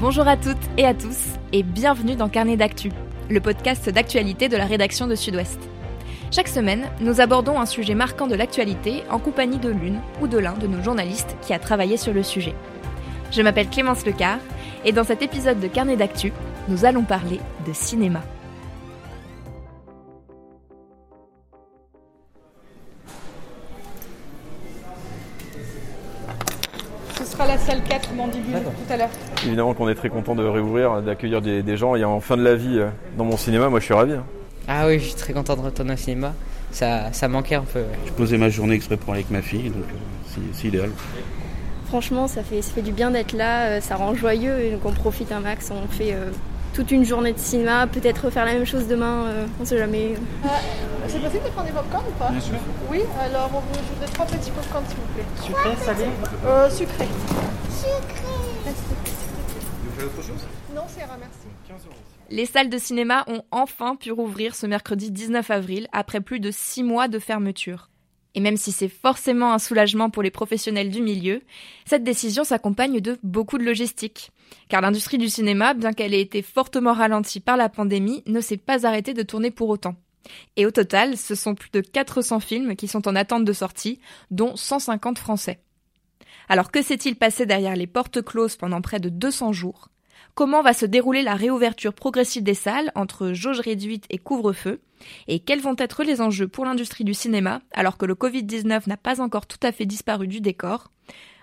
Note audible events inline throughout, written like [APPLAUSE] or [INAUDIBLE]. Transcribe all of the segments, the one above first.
Bonjour à toutes et à tous et bienvenue dans Carnet d'actu, le podcast d'actualité de la rédaction de Sud-Ouest. Chaque semaine, nous abordons un sujet marquant de l'actualité en compagnie de l'une ou de l'un de nos journalistes qui a travaillé sur le sujet. Je m'appelle Clémence Lecar et dans cet épisode de Carnet d'actu, nous allons parler de cinéma. Salle 4 Mandibule tout à l'heure. Évidemment qu'on est très content de réouvrir, d'accueillir des, des gens et en fin de la vie euh, dans mon cinéma, moi je suis ravi. hein. Ah oui, je suis très content de retourner au cinéma. Ça, ça manquait un peu. ouais. Je posais ma journée exprès pour aller avec ma fille, donc euh, c'est- c'est idéal. Franchement, ça fait, ça fait du bien d'être là, euh, ça rend joyeux et donc on profite un max. On fait euh, toute une journée de cinéma, peut-être refaire la même chose demain, euh, on sait jamais. C'est possible de prendre des popcorn ou pas? Bien sûr. Oui, alors on vous- je voudrais trois petits popcorn s'il vous plaît. Sucré, salé euh, Sucré. Non, c'est merci. Les salles de cinéma ont enfin pu rouvrir ce mercredi 19 avril après plus de six mois de fermeture. Et même si c'est forcément un soulagement pour les professionnels du milieu, cette décision s'accompagne de beaucoup de logistique. Car l'industrie du cinéma, bien qu'elle ait été fortement ralentie par la pandémie, ne s'est pas arrêtée de tourner pour autant. Et au total, ce sont plus de 400 films qui sont en attente de sortie, dont 150 français. Alors que s'est-il passé derrière les portes closes pendant près de 200 jours? Comment va se dérouler la réouverture progressive des salles entre jauge réduite et couvre-feu Et quels vont être les enjeux pour l'industrie du cinéma alors que le Covid-19 n'a pas encore tout à fait disparu du décor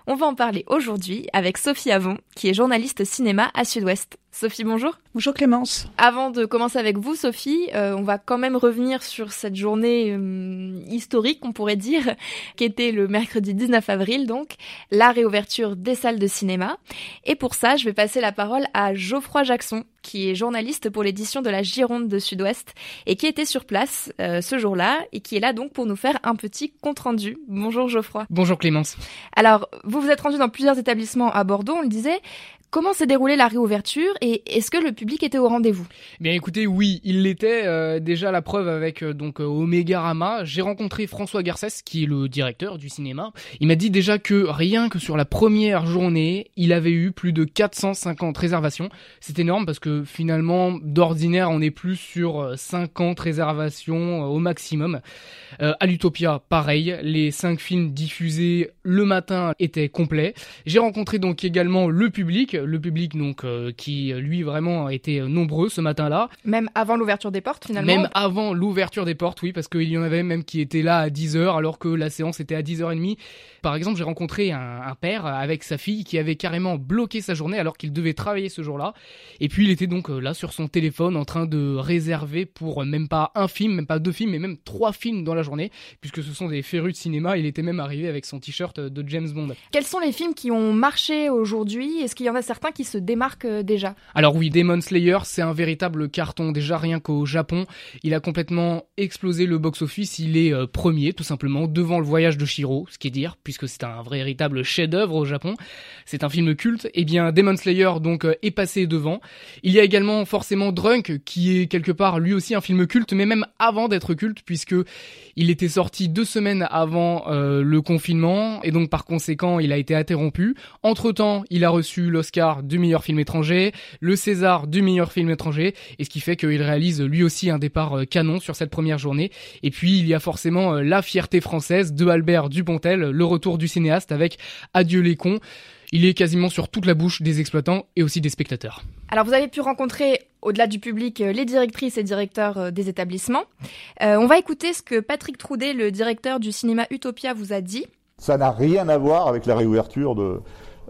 On va en parler aujourd'hui avec Sophie Avon, qui est journaliste cinéma à Sud-Ouest. Sophie, bonjour. Bonjour Clémence. Avant de commencer avec vous, Sophie, euh, on va quand même revenir sur cette journée euh, historique, on pourrait dire, [LAUGHS] qui était le mercredi 19 avril, donc, la réouverture des salles de cinéma. Et pour ça, je vais passer la parole à Geoffroy Jackson, qui est journaliste pour l'édition de la Gironde de Sud-Ouest et qui était sur place euh, ce jour-là et qui est là donc pour nous faire un petit compte-rendu. Bonjour Geoffroy. Bonjour Clémence. Alors, vous vous êtes rendu dans plusieurs établissements à Bordeaux, on le disait. Comment s'est déroulée la réouverture et est-ce que le public était au rendez-vous? Bien écoutez, oui, il l'était. euh, déjà la preuve avec euh, donc euh, Omega Rama. J'ai rencontré François Garcès, qui est le directeur du cinéma. Il m'a dit déjà que rien que sur la première journée, il avait eu plus de 450 réservations. C'est énorme parce que finalement, d'ordinaire, on est plus sur euh, 50 réservations au maximum. À l'Utopia, pareil. Les cinq films diffusés le matin étaient complets. J'ai rencontré donc également le public, le public donc euh, qui lui vraiment était nombreux ce matin-là, Même avant l'ouverture des portes finalement même avant l'ouverture des portes, oui, parce qu'il y en avait même qui étaient là à 10h alors que la séance était à 10h30. Par exemple, j'ai rencontré un, un père avec sa fille qui avait carrément bloqué sa journée alors qu'il devait travailler ce jour-là. Et puis il était donc euh, là sur son téléphone en train de réserver pour euh, même pas un film, même pas deux films, mais même trois films dans la journée, puisque ce sont des férus de cinéma. Il était même arrivé avec son t-shirt de James Bond. Quels sont les films qui ont marché aujourd'hui? Est-ce qu'il y en a certains qui se démarquent euh, déjà Alors oui, Demon Slayer, c'est un véritable carton. Déjà rien qu'au Japon, il a complètement explosé le box-office. Il est euh, premier, tout simplement, devant le voyage de Shiro, ce qui est dire, puisque c'est un véritable chef-d'œuvre au Japon. C'est un film culte. Eh bien, Demon Slayer donc euh, est passé devant. Il y a également forcément Drunk, qui est quelque part lui aussi un film culte, mais même avant d'être culte, puisque il était sorti deux semaines avant le confinement, et donc par conséquent, il a été interrompu. Entre temps, il a reçu l'Oscar du meilleur film étranger, le César du meilleur film étranger, et ce qui fait qu'il réalise lui aussi un départ euh, canon sur cette première journée. Et puis il y a forcément euh, la fierté française de Albert Dupontel, le retour du cinéaste avec Adieu les cons. Il est quasiment sur toute la bouche des exploitants et aussi des spectateurs. Alors vous avez pu rencontrer, au-delà du public, euh, les directrices et directeurs des établissements. Euh, on va écouter ce que Patrick Troudet, le directeur du cinéma Utopia, vous a dit. Ça n'a rien à voir avec la réouverture de,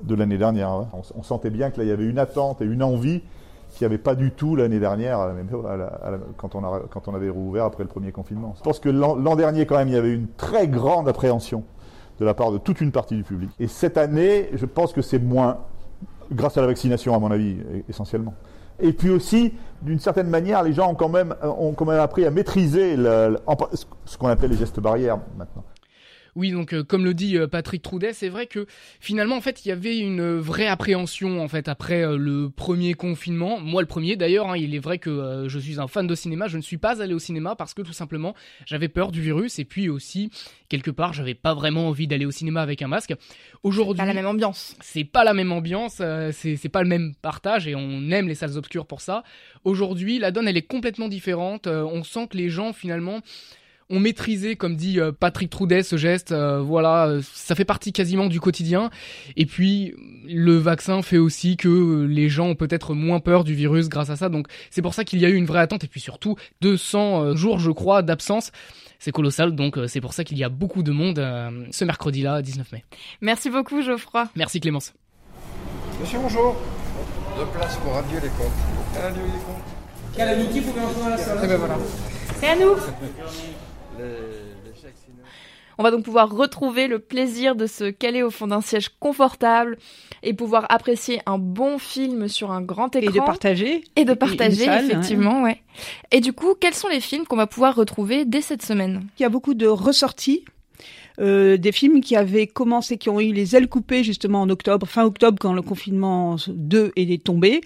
de l'année dernière. hein. On, sentait bien que là, il y avait une attente et une envie qu'il n'y avait pas du tout l'année dernière à la quand, on avait rouvert après le premier confinement. Je pense que l'an dernier, quand même, il y avait une très grande appréhension de la part de toute une partie du public. Et cette année, je pense que c'est moins, grâce à la vaccination, à mon avis, e- essentiellement. Et puis aussi, d'une certaine manière, les gens ont quand même, appris à maîtriser ce qu'on appelle les gestes barrières maintenant. Oui, donc euh, comme le dit euh, Patrick Troudet, c'est vrai que finalement en fait il y avait une vraie appréhension en fait après euh, le premier confinement. Moi le premier d'ailleurs, hein, il est vrai que je suis un fan de cinéma, je ne suis pas allé au cinéma parce que tout simplement j'avais peur du virus et puis aussi quelque part j'avais pas vraiment envie d'aller au cinéma avec un masque. Aujourd'hui, pas la même ambiance. C'est pas la même ambiance, c'est pas le même partage et on aime les salles obscures pour ça. Aujourd'hui, la donne elle est complètement différente. on sent que les gens finalement ont maîtrisé, comme dit euh, Patrick Troudet, ce geste. Euh, voilà, euh, ça fait partie quasiment du quotidien. Et puis, le vaccin fait aussi que les gens ont peut-être moins peur du virus grâce à ça. Donc, c'est pour ça qu'il y a eu une vraie attente. Et puis surtout, 200 jours, je crois, d'absence. C'est colossal, donc c'est pour ça qu'il y a beaucoup de monde ce mercredi-là, 19 mai. Merci beaucoup, Geoffroy. Merci, Clémence. Monsieur, bonjour. Deux places pour Adieu les comptes. Adieu les comptes. Quelle amitié pouvez entrer la salle ben voilà. C'est à nous on va donc pouvoir retrouver le plaisir de se caler au fond d'un siège confortable et pouvoir apprécier un bon film sur un grand écran. Et de partager. Et de partager, effectivement, ouais. Et du coup, quels sont les films qu'on va pouvoir retrouver dès cette semaine? Il y a beaucoup de ressorties euh, des films qui avaient commencé, qui ont eu les ailes coupées justement en octobre, fin octobre quand le confinement 2 est tombé.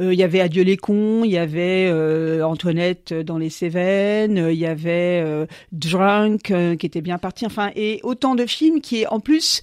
Euh, il y avait Adieu les cons, il y avait euh, Antoinette dans les Cévennes, il y avait Drunk qui était bien parti. Enfin, et autant de films qui, en plus,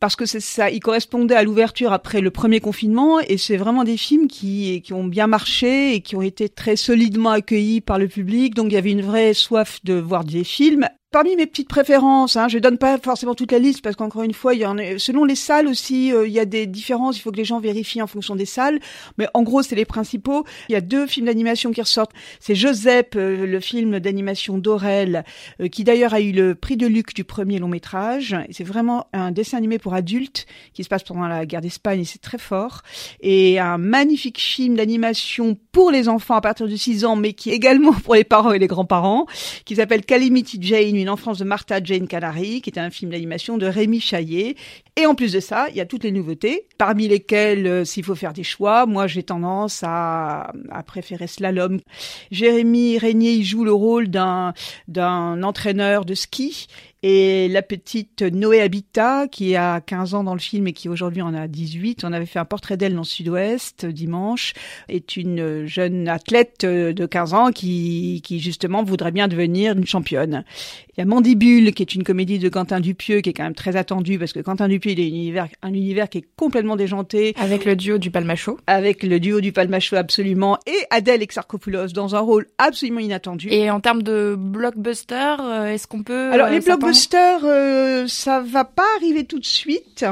parce que c'est ça, il correspondait à l'ouverture après le premier confinement et c'est vraiment des films qui, qui ont bien marché et qui ont été très solidement accueillis par le public. Donc il y avait une vraie soif de voir des films Parmi mes petites préférences, hein, je donne pas forcément toute la liste parce qu'encore une fois, il y en a, selon les salles aussi, euh, il y a des différences. Il faut que les gens vérifient en fonction des salles. Mais en gros, c'est les principaux. Il y a deux films d'animation qui ressortent. C'est Joseph, euh, le film d'animation d'Aurel, euh, qui d'ailleurs a eu le prix de Luc du premier long métrage. C'est vraiment un dessin animé pour adultes qui se passe pendant la guerre d'Espagne et c'est très fort. Et un magnifique film d'animation pour les enfants à partir de 6 ans, mais qui est également [LAUGHS] pour les parents et les grands-parents, qui s'appelle Calamity Jane, une enfance de Martha Jane Canary, qui est un film d'animation de Rémi Chaillet. Et en plus de ça, il y a toutes les nouveautés, parmi lesquelles, euh, s'il faut faire des choix, moi j'ai tendance à, à préférer Slalom. Jérémy Régnier il joue le rôle d'un entraîneur de ski et la petite Noé Habitat, qui a 15 ans dans le film et qui aujourd'hui en a 18, on avait fait un portrait d'elle dans le Sud-Ouest dimanche, est une jeune athlète de 15 ans qui, qui justement voudrait bien devenir une championne. Il y a Mandibule, qui est une comédie de Quentin Dupieux, qui est quand même très attendue parce que Quentin Dupieux, il est un univers, un univers qui est complètement déjanté. Avec le duo du Palmacho. Avec le duo du Palmacho, absolument. Et Adèle Exarchopoulos dans un rôle absolument inattendu. Et en termes de blockbuster, euh, est-ce qu'on peut... Alors, les euh, blockbusters, euh, ça va pas arriver tout de suite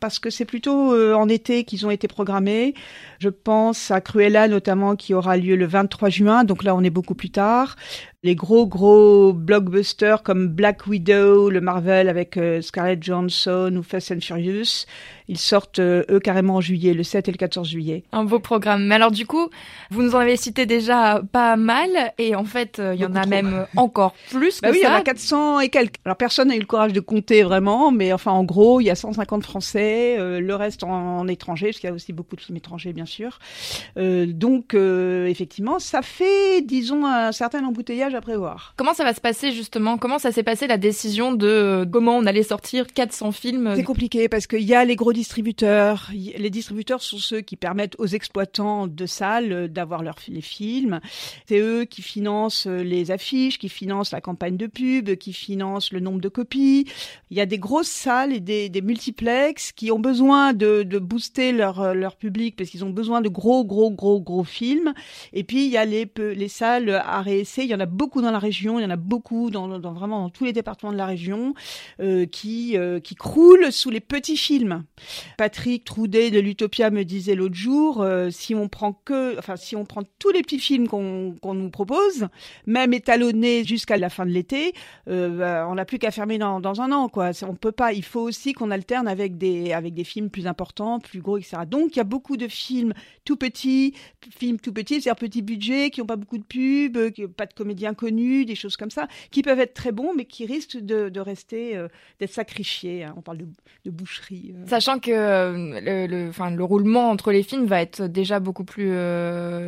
parce que c'est plutôt euh, en été qu'ils ont été programmés. Je pense à Cruella notamment qui aura lieu le 23 juin, donc là on est beaucoup plus tard. Les gros gros blockbusters comme Black Widow, le Marvel avec euh, Scarlett Johansson ou Fast and Furious, ils sortent euh, eux carrément en juillet, le 7 et le 14 juillet. Un beau programme. Mais alors du coup, vous nous en avez cité déjà pas mal et en fait il y en a même encore plus bah oui, ça. il y en a 400 et quelques. Alors personne n'a eu le courage de compter vraiment, mais enfin en gros il y a 150 Français euh, le reste en, étranger, parce qu'il y a aussi beaucoup de films étrangers, bien sûr. Euh, donc, euh, effectivement, ça fait, disons, un certain embouteillage à prévoir. Comment ça va se passer, justement? Comment ça s'est passé, la décision de comment on allait sortir 400 films C'est compliqué, parce qu'il y a les gros distributeurs. Les distributeurs sont ceux qui permettent aux exploitants de salles d'avoir leurs les films. C'est eux qui financent les affiches, qui financent la campagne de pub, qui financent le nombre de copies. Il y a des grosses salles et des, des multiplex qui ont besoin de, booster leur, euh, leur public parce qu'ils ont besoin de gros, gros, gros, gros films. Et puis, il y a les, les salles à réessayer. Il y en a beaucoup dans la région. Il y en a beaucoup dans, vraiment dans tous les départements de la région euh, qui, euh, qui croulent sous les petits films. Patrick Troudet de l'Utopia me disait l'autre jour, si on prend que, enfin, si on prend tous les petits films qu'on qu'on nous propose, même étalonnés jusqu'à la fin de l'été, bah, on n'a plus qu'à fermer dans, dans un an, quoi. On peut pas. Il faut aussi qu'on alterne avec des avec des films plus importants, plus gros, etc. Donc il y a beaucoup de films tout petits, films tout petits, c'est-à-dire petit budget, qui n'ont pas beaucoup de pubs, qui pas de comédiens connus, des choses comme ça, qui peuvent être très bons, mais qui risquent de, de rester euh, d'être sacrifiés. Hein. On parle de, de boucherie. Euh. Sachant que euh, le, le, enfin, le roulement entre les films va être déjà beaucoup plus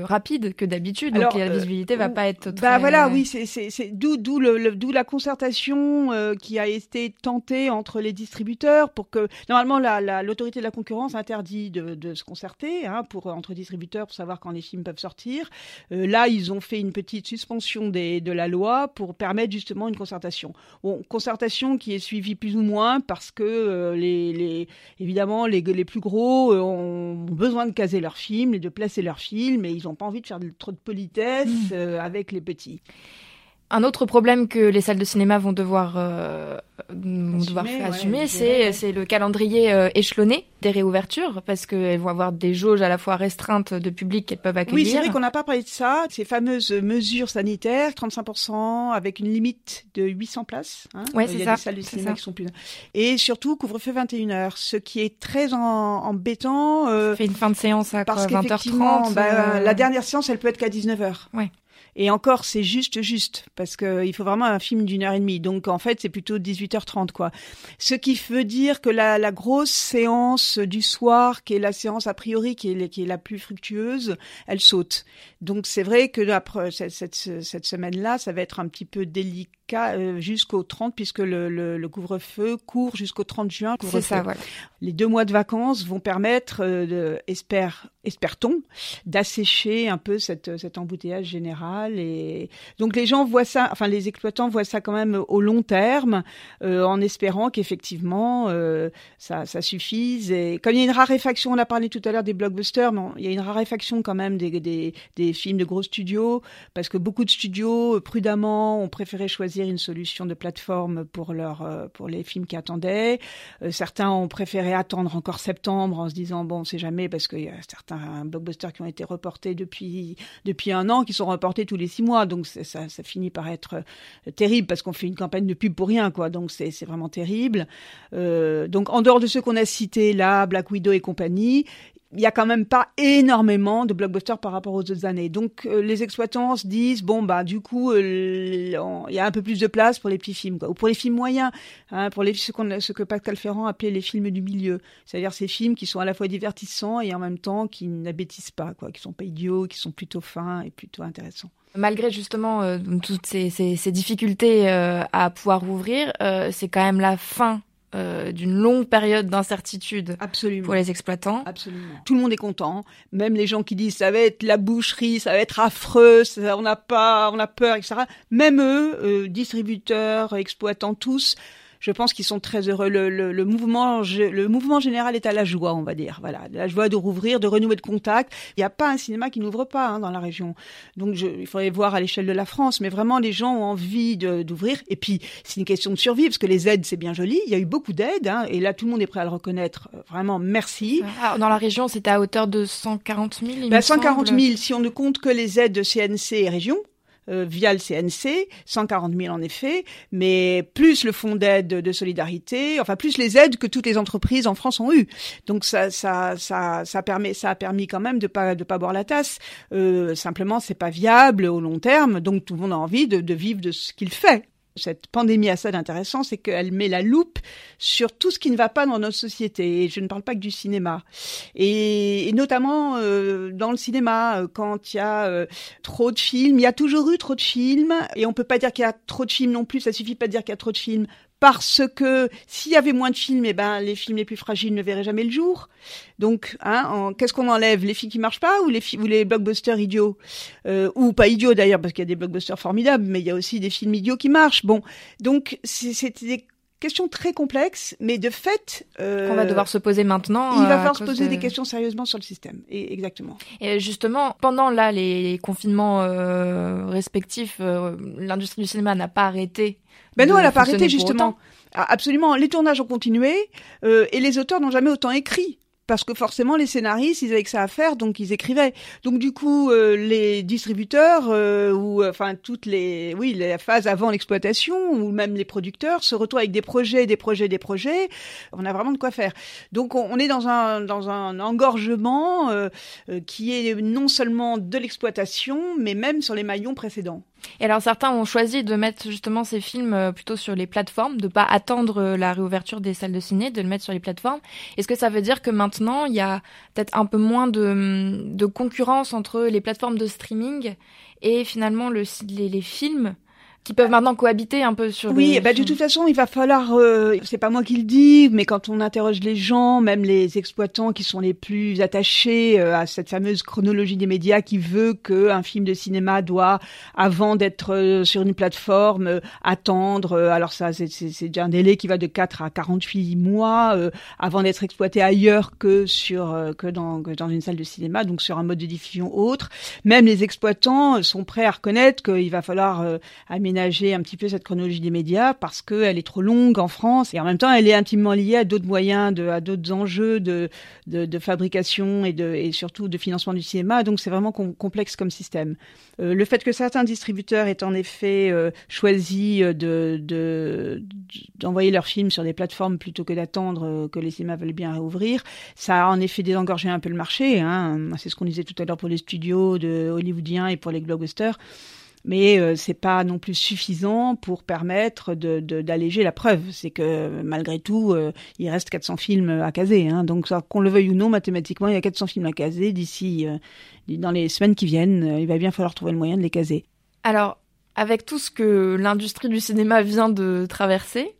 rapide que d'habitude, donc la visibilité va pas être. Bah, très... Bah voilà, oui, c'est d'où d'où le, d'où la concertation qui a été tentée entre les distributeurs pour que normalement l'autorité la, de la concurrence interdit de, de se concerter hein, pour entre distributeurs pour savoir quand les films peuvent sortir. Euh, là, ils ont fait une petite suspension des, de la loi pour permettre justement une concertation. Bon, concertation qui est suivie plus ou moins parce que euh, les, les, évidemment les, les plus gros euh, ont besoin de caser leurs films et de placer leurs films et ils n'ont pas envie de faire trop de politesse mmh. avec les petits. Un autre problème que les salles de cinéma vont devoir, euh, devoir assumer, c'est, c'est le calendrier euh, échelonné des réouvertures, parce qu'elles vont avoir des jauges à la fois restreintes de public qu'elles peuvent accueillir. Oui, c'est vrai qu'on n'a pas parlé de ça, ces fameuses mesures sanitaires, 35% avec une limite de 800 places. Hein. Ouais, c'est Il y a des salles de cinéma qui sont plus... Et surtout, couvre-feu 21h, ce qui est très embêtant. Euh, fait une fin de séance à parce 20h30. Bah, euh, La dernière séance, elle peut être qu'à 19h. Ouais. Et encore, c'est juste, juste, parce que il faut vraiment un film d'une heure et demie. Donc, en fait, c'est plutôt 18h30, quoi. Ce qui veut dire que la, la grosse séance du soir, qui est la séance a priori qui est, qui est la plus fructueuse, elle saute. Donc, c'est vrai que après, cette, cette, cette semaine-là, ça va être un petit peu délicat euh, jusqu'au 30, puisque le, le, le couvre-feu court jusqu'au 30 juin. C'est ça, voilà. Les deux mois de vacances vont permettre, euh, espère, espère-t-on, d'assécher un peu cette, cet embouteillage général. Donc les gens voient ça, enfin les exploitants voient ça quand même au long terme, euh, en espérant qu'effectivement euh, ça, suffise. Et comme il y a une raréfaction, on a parlé tout à l'heure des blockbusters, mais il y a une raréfaction quand même des, films de gros studios, parce que beaucoup de studios, prudemment, ont préféré choisir une solution de plateforme pour leur euh, pour les films qui attendaient. Euh, certains ont préféré attendre encore septembre en se disant bon, on sait jamais parce qu'il y a certains blockbusters qui ont été reportés depuis depuis un an, qui sont reportés tous les six mois. Donc ça, finit par être euh, terrible parce qu'on fait une campagne de pub pour rien, quoi. Donc c'est vraiment terrible. Euh, donc en dehors de ceux qu'on a cités là, Black Widow et compagnie, il y a quand même pas énormément de blockbusters par rapport aux autres années. Donc euh, les exploitants se disent bon bah du coup il y a un peu plus de place pour les petits films quoi. ou pour les films moyens, hein, pour les ce, qu'on, ce que Pascal Ferrand appelait les films du milieu, c'est-à-dire ces films qui sont à la fois divertissants et en même temps qui n'abêtissent pas quoi, qui sont pas idiots, qui sont plutôt fins et plutôt intéressants. Malgré justement euh, toutes ces, ces, ces difficultés à pouvoir ouvrir, c'est quand même la fin euh, d'une longue période d'incertitude pour les exploitants. Absolument. Tout le monde est content, même les gens qui disent ça va être la boucherie, ça va être affreux, on n'a pas, on a peur, etc. Même eux, euh, distributeurs, exploitants, tous je pense qu'ils sont très heureux. Le, le, le, mouvement, le mouvement général est à la joie, on va dire. Voilà, la joie de rouvrir, de renouer de contact. Il n'y a pas un cinéma qui n'ouvre pas hein, dans la région. Donc, je, il faudrait voir à l'échelle de la France, mais vraiment, les gens ont envie d'ouvrir. Et puis, c'est une question de survie, parce que les aides, c'est bien joli. Il y a eu beaucoup d'aides, hein, et là, tout le monde est prêt à le reconnaître. Vraiment, merci. Dans la région, c'était à hauteur de 140 000. Il 140 000, si on ne compte que les aides de CNC et région. Euh, via le CNC, 140 000 en effet, mais plus le fonds d'aide de solidarité, enfin plus les aides que toutes les entreprises en France ont eues. Donc ça, ça, ça, ça permet, ça a permis quand même de pas de pas boire la tasse. Euh, simplement, c'est pas viable au long terme, donc tout le monde a envie de, de vivre de ce qu'il fait cette pandémie a ça d'intéressant, c'est qu'elle met la loupe sur tout ce qui ne va pas dans notre société. Et je ne parle pas que du cinéma. Et, notamment euh, dans le cinéma, euh, quand il y a euh, trop de films, il y a toujours eu trop de films. Et on peut pas dire qu'il y a trop de films non plus. Ça suffit pas de dire qu'il y a trop de films parce que s'il y avait moins de films, eh ben les films les plus fragiles ne verraient jamais le jour. Donc, hein, qu'est-ce qu'on enlève? Les films qui marchent pas ou les ou les blockbusters idiots? Euh, ou pas idiots d'ailleurs parce qu'il y a des blockbusters formidables, mais il y a aussi des films idiots qui marchent. Bon, donc c'est des questions très complexes, mais de fait, euh, on va devoir se poser maintenant. Il va falloir se poser des questions sérieusement sur le système. Et exactement. Et justement, pendant là les confinements euh, respectifs, euh, l'industrie du cinéma n'a pas arrêté ben non, elle n'a pas arrêté justement. Ah, absolument, les tournages ont continué euh, et les auteurs n'ont jamais autant écrit parce que forcément les scénaristes ils avaient que ça à faire donc ils écrivaient. Donc du coup euh, les distributeurs euh, ou enfin toutes les oui les phases avant l'exploitation ou même les producteurs se retrouvent avec des projets, des projets, des projets. On a vraiment de quoi faire. Donc on, est dans un dans un engorgement qui est non seulement de l'exploitation mais même sur les maillons précédents. Et alors certains ont choisi de mettre justement ces films euh, plutôt sur les plateformes, de pas attendre euh, la réouverture des salles de ciné, de le mettre sur les plateformes. Est-ce que ça veut dire que maintenant il y a peut-être un peu moins de, concurrence entre les plateformes de streaming et finalement le, les, les films qui peuvent maintenant cohabiter un peu sur. Oui, bah de toute façon, il va falloir. Euh, c'est pas moi qui le dis, mais quand on interroge les gens, même les exploitants qui sont les plus attachés euh, à cette fameuse chronologie des médias, qui veut que un film de cinéma doit, avant d'être euh, sur une plateforme, attendre. alors ça, c'est déjà un délai qui va de 4 à 48 mois avant d'être exploité ailleurs que sur que dans que dans une salle de cinéma, donc sur un mode de diffusion autre. Même les exploitants sont prêts à reconnaître qu'il va falloir améliorer aménager un petit peu cette chronologie des médias parce qu'elle est trop longue en France et en même temps elle est intimement liée à d'autres moyens, à d'autres enjeux de, de, fabrication et, de, et surtout de financement du cinéma. Donc c'est vraiment complexe comme système. Euh, le fait que certains distributeurs aient en effet euh, choisi euh, de, de, d'envoyer leurs films sur des plateformes plutôt que d'attendre que les cinémas veulent bien réouvrir, ça a en effet désengorgé un peu le marché. Hein. C'est ce qu'on disait tout à l'heure pour les studios de hollywoodiens et pour les blockbusters mais euh, c'est pas non plus suffisant pour permettre d'alléger la preuve. C'est que malgré tout, euh, il reste 400 films à caser. Hein. Donc qu'on le veuille ou non, mathématiquement, il y a 400 films à caser d'ici euh, dans les semaines qui viennent. il va bien falloir trouver le moyen de les caser. Alors, avec tout ce que l'industrie du cinéma vient de traverser,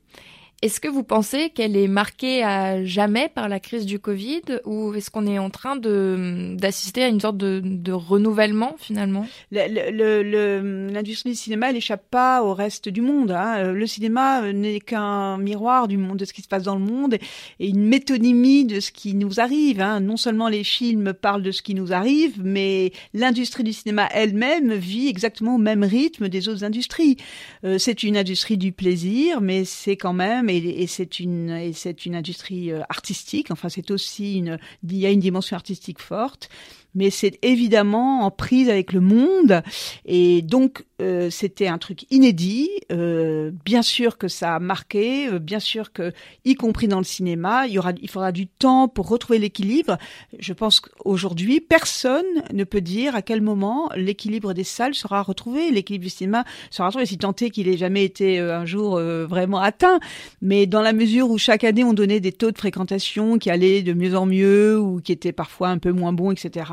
est-ce que vous pensez qu'elle est marquée à jamais par la crise du Covid ou est-ce qu'on est en train de d'assister à une sorte de, de renouvellement finalement? L'industrie du cinéma, elle échappe pas au reste du monde. Hein. Le cinéma n'est qu'un miroir du monde, de ce qui se passe dans le monde et une métonymie de ce qui nous arrive. Hein. Non seulement les films parlent de ce qui nous arrive, mais l'industrie du cinéma elle-même vit exactement au même rythme des autres industries. Euh, c'est une industrie du plaisir, mais c'est quand même et, c'est une et c'est une industrie euh, artistique. Enfin, c'est aussi une il y a une dimension artistique forte mais c'est évidemment en prise avec le monde et donc euh, c'était un truc inédit. Euh, bien sûr que ça a marqué, euh, bien sûr que, y compris dans le cinéma, il y aura, il faudra du temps pour retrouver l'équilibre. Je pense qu'aujourd'hui, personne ne peut dire à quel moment l'équilibre des salles sera retrouvé, l'équilibre du cinéma sera retrouvé, si tant est qu'il ait jamais été un jour vraiment atteint. Mais dans la mesure où chaque année on donnait des taux de fréquentation qui allaient de mieux en mieux ou qui étaient parfois un peu moins bons, etc.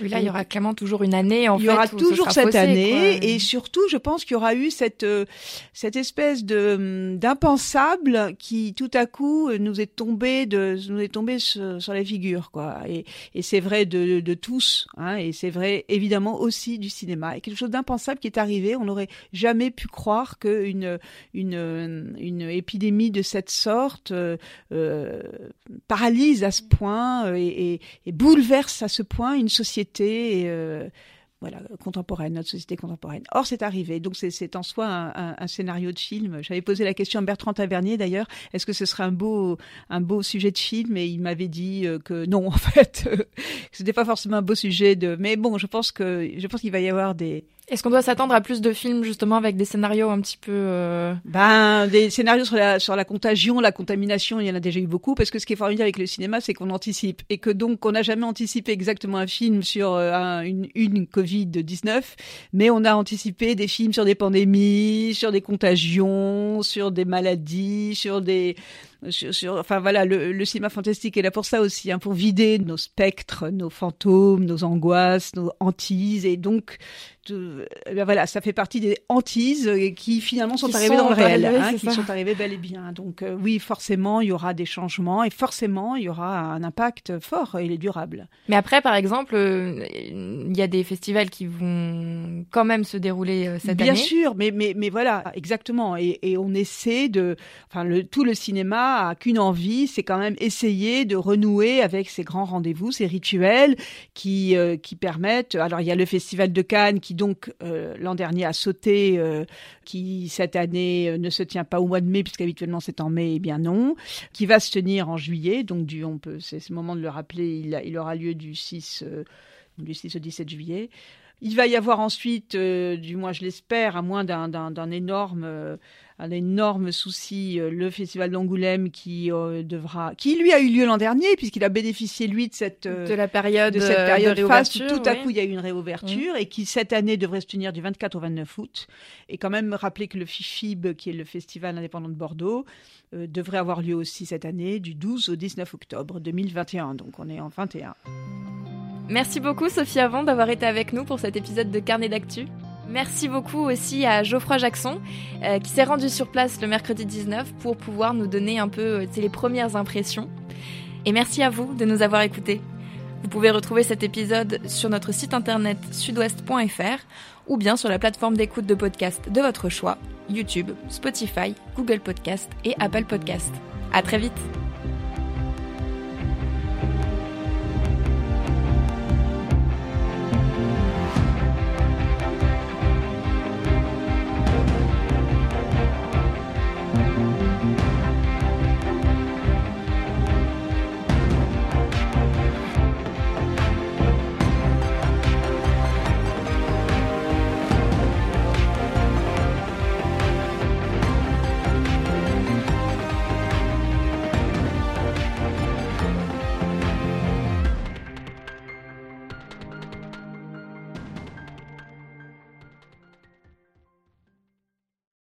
Oui, là, il y aura clairement toujours une année, en il fait. Il y aura toujours cette année. Et surtout, je pense qu'il y aura eu cette, euh, cette espèce de, hum, d'impensable qui, tout à coup, nous est tombé de, nous est tombé sur, la figure, quoi. Et, et c'est vrai de, de tous, hein, et c'est vrai, évidemment, aussi du cinéma. Et quelque chose d'impensable qui est arrivé. On n'aurait jamais pu croire qu'une, une, une épidémie de cette sorte, euh, euh paralyse à ce point euh, et, bouleverse à ce point une société euh, voilà, contemporaine, notre société contemporaine. Or, c'est arrivé. Donc, c'est en soi un, un, scénario de film. J'avais posé la question à Bertrand Tavernier, d'ailleurs, est-ce que ce serait un beau, un beau sujet de film? Et il m'avait dit euh, que non, [LAUGHS] en fait, ce n'était pas forcément un beau sujet de... Mais bon, je pense que je pense qu'il va y avoir des, est-ce qu'on doit s'attendre à plus de films justement avec des scénarios un petit peu euh... Ben des scénarios sur la sur la contagion, la contamination, il y en a déjà eu beaucoup parce que ce qui est formidable avec le cinéma, c'est qu'on anticipe. Et que donc on n'a jamais anticipé exactement un film sur euh, une une Covid 19, mais on a anticipé des films sur des pandémies, sur des contagions, sur des maladies, sur des sur, enfin voilà, le, le, cinéma fantastique est là pour ça aussi, hein, pour vider nos spectres, nos fantômes, nos angoisses, nos hantises, et donc eh ben voilà, ça fait partie des hantises qui finalement sont arrivées dans le réel, hein, qui sont arrivées bel et bien. Donc euh, oui, forcément, il y aura des changements et forcément, il y aura un impact fort et il est durable. Mais après, par exemple, euh, il y a des festivals qui vont quand même se dérouler euh, cette bien année. Bien sûr, mais mais mais voilà, exactement. Et, et on essaie de, enfin, le, tout le cinéma a qu'une envie, c'est quand même essayer de renouer avec ces grands rendez-vous, ces rituels qui euh, qui permettent. Alors il y a le festival de Cannes qui donc euh, l'an dernier a sauté, euh, qui cette année ne se tient pas au mois de mai puisqu'habituellement c'est en mai, eh bien non, qui va se tenir en juillet. Donc du on peut, c'est ce moment de le rappeler, il, aura lieu du 6 du 6 au 17 juillet. Il va y avoir ensuite, du moins je l'espère, à moins d'un énorme un énorme souci, euh, le festival d'Angoulême qui euh, devra, qui lui a eu lieu l'an dernier puisqu'il a bénéficié lui de cette euh, de la période de cette période de Tout à coup, il y a eu une réouverture mmh. et qui cette année devrait se tenir du 24 au 29 août. Et quand même rappeler que le FIFIB, qui est le festival indépendant de Bordeaux, devrait avoir lieu aussi cette année du 12 au 19 octobre 2021. Donc on est en 21. Merci beaucoup Sophie Avant d'avoir été avec nous pour cet épisode de Carnet d'actu. Merci beaucoup aussi à Geoffroy Jackson euh, qui s'est rendu sur place le mercredi 19 pour pouvoir nous donner un peu euh, les premières impressions. Et merci à vous de nous avoir écoutés. Vous pouvez retrouver cet épisode sur notre site internet sudouest.fr ou bien sur la plateforme d'écoute de podcast de votre choix, YouTube, Spotify, Google Podcast et Apple Podcast. À très vite!